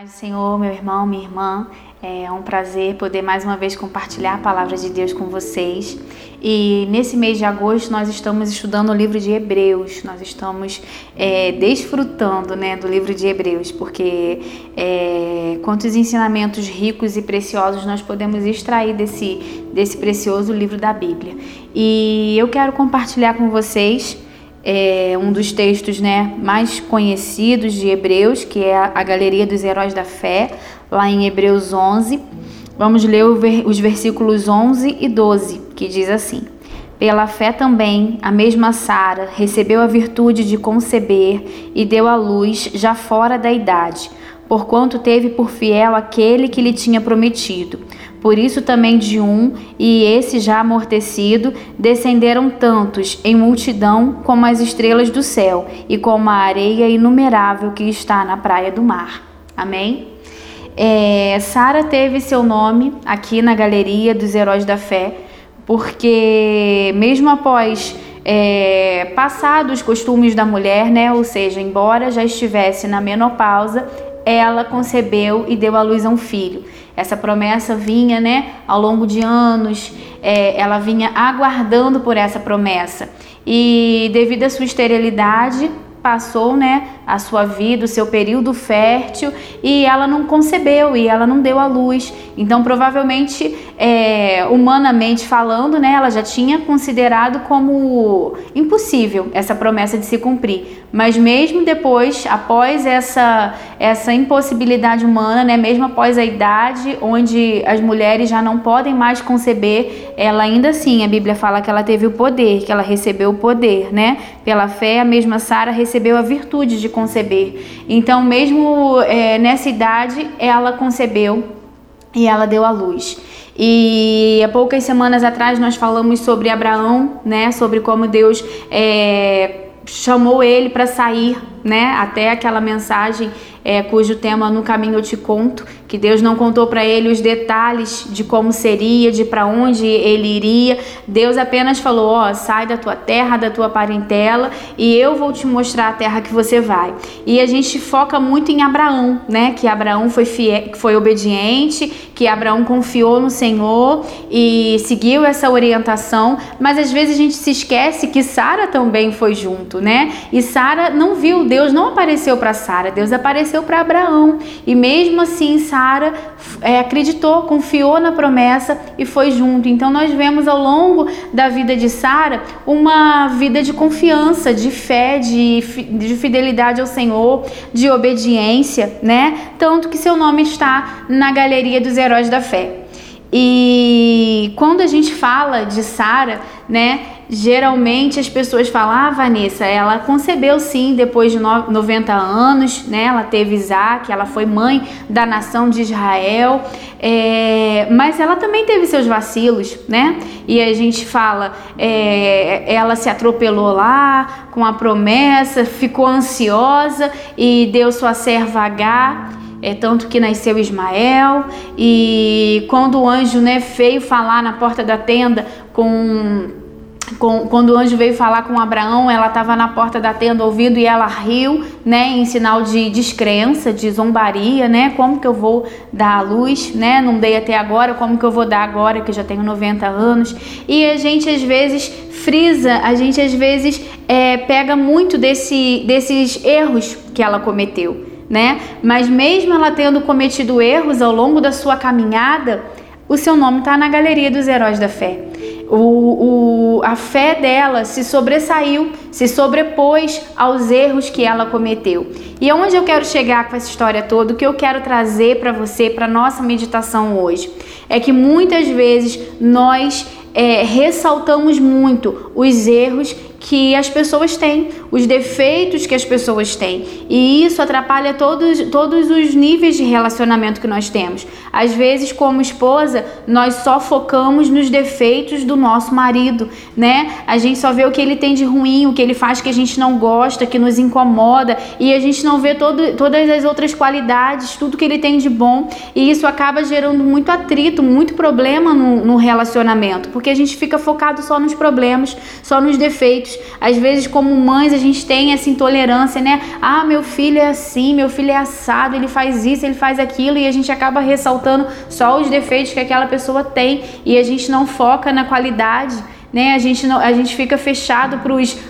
Paz do Senhor, meu irmão, minha irmã, é um prazer poder mais uma vez compartilhar a palavra de Deus com vocês. E nesse mês de agosto nós estamos estudando o livro de Hebreus, nós estamos é, desfrutando né, do livro de Hebreus, porque é, quantos ensinamentos ricos e preciosos nós podemos extrair desse, desse precioso livro da Bíblia. E eu quero compartilhar com vocês é um dos textos né, mais conhecidos de Hebreus, que é a Galeria dos Heróis da Fé, lá em Hebreus 11. Vamos ler os versículos 11 e 12, que diz assim: Pela fé também, a mesma Sara recebeu a virtude de conceber e deu à luz já fora da idade, porquanto teve por fiel aquele que lhe tinha prometido. Por isso também de um, e esse já amortecido, descenderam tantos em multidão como as estrelas do céu e como a areia inumerável que está na praia do mar. Amém? É, Sara teve seu nome aqui na galeria dos heróis da fé, porque mesmo após é, os costumes da mulher, né, ou seja, embora já estivesse na menopausa, ela concebeu e deu à luz a um filho. Essa promessa vinha, né, ao longo de anos, é, ela vinha aguardando por essa promessa. E devido à sua esterilidade, passou, né, a sua vida, o seu período fértil e ela não concebeu e ela não deu à luz. Então, provavelmente, é, humanamente falando, né, ela já tinha considerado como impossível essa promessa de se cumprir. Mas mesmo depois, após essa essa impossibilidade humana, né, mesmo após a idade onde as mulheres já não podem mais conceber, ela ainda assim, a Bíblia fala que ela teve o poder, que ela recebeu o poder, né? Pela fé, a mesma Sara recebeu a virtude de conceber. Então, mesmo é, nessa idade, ela concebeu e ela deu à luz. E há poucas semanas atrás nós falamos sobre Abraão, né? Sobre como Deus é, chamou ele para sair, né? Até aquela mensagem é, cujo tema no caminho eu te conto, que Deus não contou para ele os detalhes de como seria, de para onde ele iria. Deus apenas falou: ó, oh, sai da tua terra, da tua parentela, e eu vou te mostrar a terra que você vai. E a gente foca muito em Abraão, né? Que Abraão foi fiel, foi obediente, que Abraão confiou no Senhor e seguiu essa orientação. Mas às vezes a gente se esquece que Sara também foi junto, né? E Sara não viu, Deus não apareceu para Sara, Deus apareceu para Abraão. E mesmo assim, Sara é, acreditou, confiou na promessa e foi junto. Então, nós vemos ao longo da vida de Sara uma vida de confiança, de fé, de, de fidelidade ao Senhor, de obediência, né? Tanto que seu nome está na galeria dos heróis da fé. E quando a gente fala de Sara, né, geralmente as pessoas falam: "Ah, Vanessa, ela concebeu sim depois de 90 anos, né? Ela teve Isaac, ela foi mãe da nação de Israel, é, mas ela também teve seus vacilos, né? E a gente fala: é, ela se atropelou lá com a promessa, ficou ansiosa e deu sua serva H é tanto que nasceu Ismael e quando o anjo né, veio falar na porta da tenda com, com quando o anjo veio falar com Abraão, ela estava na porta da tenda ouvindo e ela riu, né, em sinal de descrença, de zombaria, né? Como que eu vou dar a luz, né? Não dei até agora, como que eu vou dar agora que eu já tenho 90 anos? E a gente às vezes frisa, a gente às vezes é, pega muito desse, desses erros que ela cometeu né? Mas mesmo ela tendo cometido erros ao longo da sua caminhada, o seu nome está na galeria dos heróis da fé. O, o, a fé dela se sobressaiu, se sobrepôs aos erros que ela cometeu. E aonde eu quero chegar com essa história toda, o que eu quero trazer para você, para nossa meditação hoje, é que muitas vezes nós é, ressaltamos muito os erros que as pessoas têm, os defeitos que as pessoas têm. E isso atrapalha todos, todos os níveis de relacionamento que nós temos. Às vezes, como esposa, nós só focamos nos defeitos do nosso marido, né? A gente só vê o que ele tem de ruim, o que ele faz que a gente não gosta, que nos incomoda, e a gente não vê todo, todas as outras qualidades, tudo que ele tem de bom. E isso acaba gerando muito atrito, muito problema no, no relacionamento, porque a gente fica focado só nos problemas, só nos defeitos defeitos. Às vezes, como mães, a gente tem essa intolerância, né? Ah, meu filho é assim, meu filho é assado, ele faz isso, ele faz aquilo, e a gente acaba ressaltando só os defeitos que aquela pessoa tem e a gente não foca na qualidade né? A gente, não, a gente fica fechado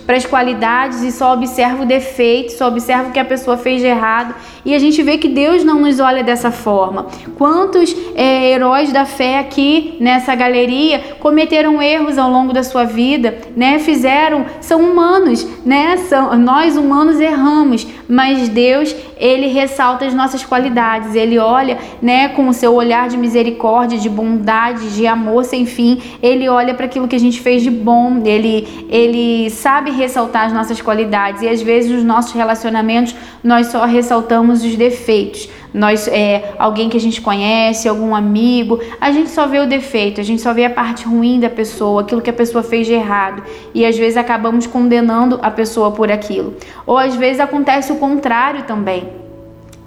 para as qualidades e só observa o defeito, só observa o que a pessoa fez de errado. E a gente vê que Deus não nos olha dessa forma. Quantos é, heróis da fé aqui nessa galeria cometeram erros ao longo da sua vida, né? Fizeram, são humanos, né? São, nós humanos erramos, mas Deus ele ressalta as nossas qualidades. Ele olha, né, com o seu olhar de misericórdia, de bondade, de amor sem fim. Ele olha para aquilo que a gente fez de bom. Ele ele sabe ressaltar as nossas qualidades e às vezes nos nossos relacionamentos nós só ressaltamos os defeitos. Nós é alguém que a gente conhece, algum amigo, a gente só vê o defeito, a gente só vê a parte ruim da pessoa, aquilo que a pessoa fez de errado, e às vezes acabamos condenando a pessoa por aquilo. Ou às vezes acontece o contrário também.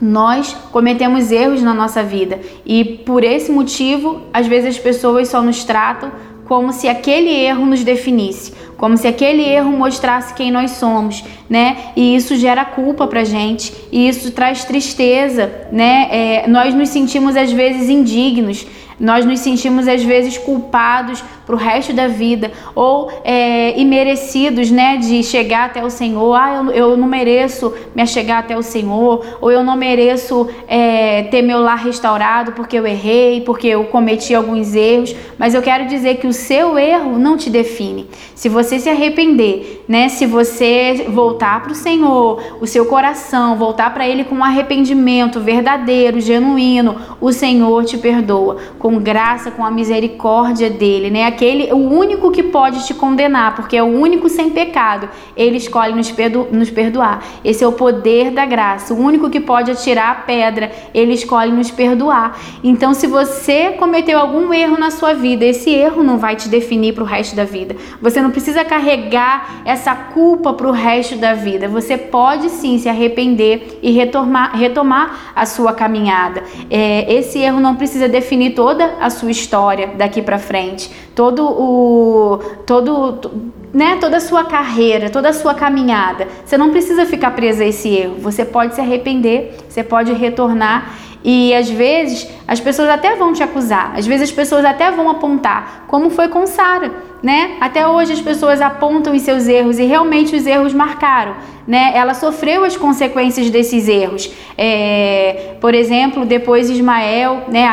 Nós cometemos erros na nossa vida e por esse motivo, às vezes as pessoas só nos tratam como se aquele erro nos definisse, como se aquele erro mostrasse quem nós somos, né? E isso gera culpa pra gente, e isso traz tristeza, né? É, nós nos sentimos às vezes indignos, nós nos sentimos às vezes culpados para o resto da vida ou é, imerecidos, né, de chegar até o Senhor. Ah, eu, eu não mereço me chegar até o Senhor, ou eu não mereço é, ter meu lar restaurado porque eu errei, porque eu cometi alguns erros. Mas eu quero dizer que o seu erro não te define. Se você se arrepender, né, se você voltar para o Senhor, o seu coração voltar para Ele com um arrependimento verdadeiro, genuíno, o Senhor te perdoa com graça, com a misericórdia dele, né? Aquele, o único que pode te condenar, porque é o único sem pecado. Ele escolhe nos, perdo, nos perdoar. Esse é o poder da graça. O único que pode atirar a pedra, ele escolhe nos perdoar. Então, se você cometeu algum erro na sua vida, esse erro não vai te definir para o resto da vida. Você não precisa carregar essa culpa para o resto da vida. Você pode sim se arrepender e retomar, retomar a sua caminhada. É, esse erro não precisa definir todo toda a sua história daqui para frente, todo o todo né, toda a sua carreira, toda a sua caminhada. Você não precisa ficar preso a esse erro. Você pode se arrepender, você pode retornar e às vezes as pessoas até vão te acusar, às vezes as pessoas até vão apontar, como foi com Sara, né? Até hoje as pessoas apontam os seus erros e realmente os erros marcaram, né? Ela sofreu as consequências desses erros. É, por exemplo, depois Ismael, né?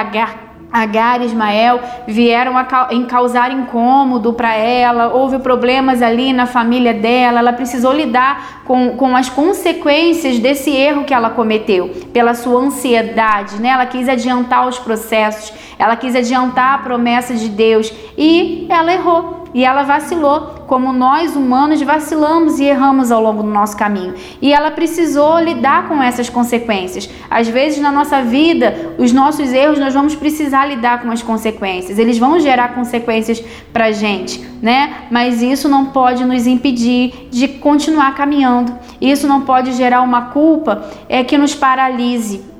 Agar e Ismael vieram a causar incômodo para ela, houve problemas ali na família dela, ela precisou lidar com, com as consequências desse erro que ela cometeu, pela sua ansiedade, né? Ela quis adiantar os processos, ela quis adiantar a promessa de Deus e ela errou e ela vacilou, como nós humanos vacilamos e erramos ao longo do nosso caminho. E ela precisou lidar com essas consequências. Às vezes na nossa vida, os nossos erros nós vamos precisar lidar com as consequências. Eles vão gerar consequências para gente, né? Mas isso não pode nos impedir de continuar caminhando. Isso não pode gerar uma culpa é que nos paralise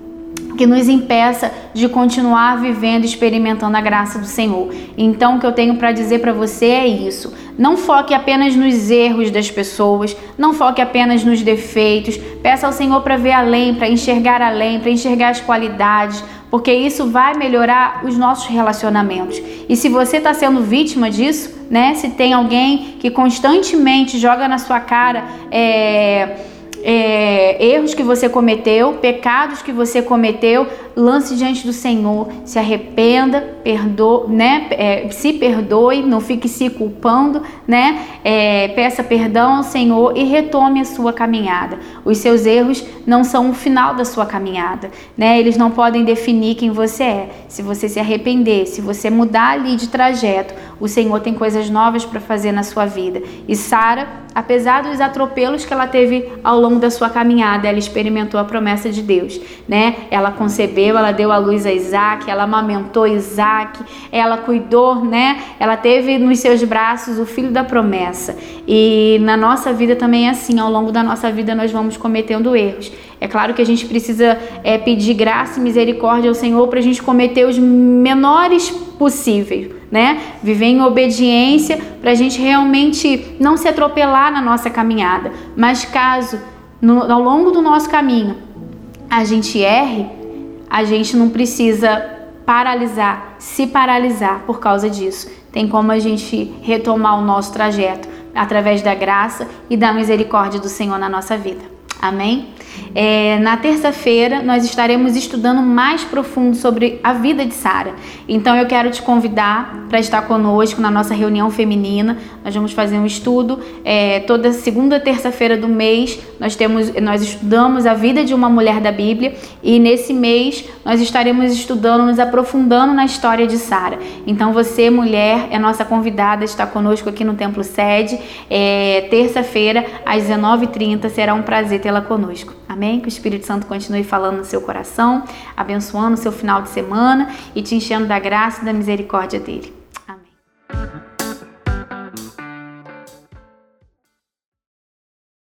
que nos impeça de continuar vivendo e experimentando a graça do Senhor. Então, o que eu tenho para dizer para você é isso. Não foque apenas nos erros das pessoas, não foque apenas nos defeitos. Peça ao Senhor para ver além, para enxergar além, para enxergar as qualidades, porque isso vai melhorar os nossos relacionamentos. E se você está sendo vítima disso, né? Se tem alguém que constantemente joga na sua cara é, é, erros que você cometeu, pecados que você cometeu, lance diante do Senhor, se arrependa, perdoe, né? É, se perdoe, não fique se culpando, né? É, peça perdão ao Senhor e retome a sua caminhada. Os seus erros não são o final da sua caminhada, né? Eles não podem definir quem você é. Se você se arrepender, se você mudar ali de trajeto, o Senhor tem coisas novas para fazer na sua vida. E Sara, apesar dos atropelos que ela teve ao longo da sua caminhada, ela experimentou a promessa de Deus, né? Ela concebeu ela deu à luz a Isaac, ela amamentou Isaac, ela cuidou, né? Ela teve nos seus braços o filho da promessa. E na nossa vida também é assim, ao longo da nossa vida nós vamos cometendo erros. É claro que a gente precisa é, pedir graça e misericórdia ao Senhor para a gente cometer os menores possíveis né? Viver em obediência para a gente realmente não se atropelar na nossa caminhada. Mas caso no, ao longo do nosso caminho a gente erre, a gente não precisa paralisar, se paralisar por causa disso. Tem como a gente retomar o nosso trajeto através da graça e da misericórdia do Senhor na nossa vida. Amém? É, na terça-feira nós estaremos estudando mais profundo sobre a vida de Sara. Então eu quero te convidar para estar conosco na nossa reunião feminina. Nós vamos fazer um estudo é, toda segunda terça-feira do mês. Nós temos, nós estudamos a vida de uma mulher da Bíblia e nesse mês nós estaremos estudando, nos aprofundando na história de Sara. Então você, mulher, é nossa convidada a estar conosco aqui no Templo Sede. É, terça-feira às 19h30 será um prazer tê-la conosco. Amém? Que o Espírito Santo continue falando no seu coração, abençoando o seu final de semana e te enchendo da graça e da misericórdia dele.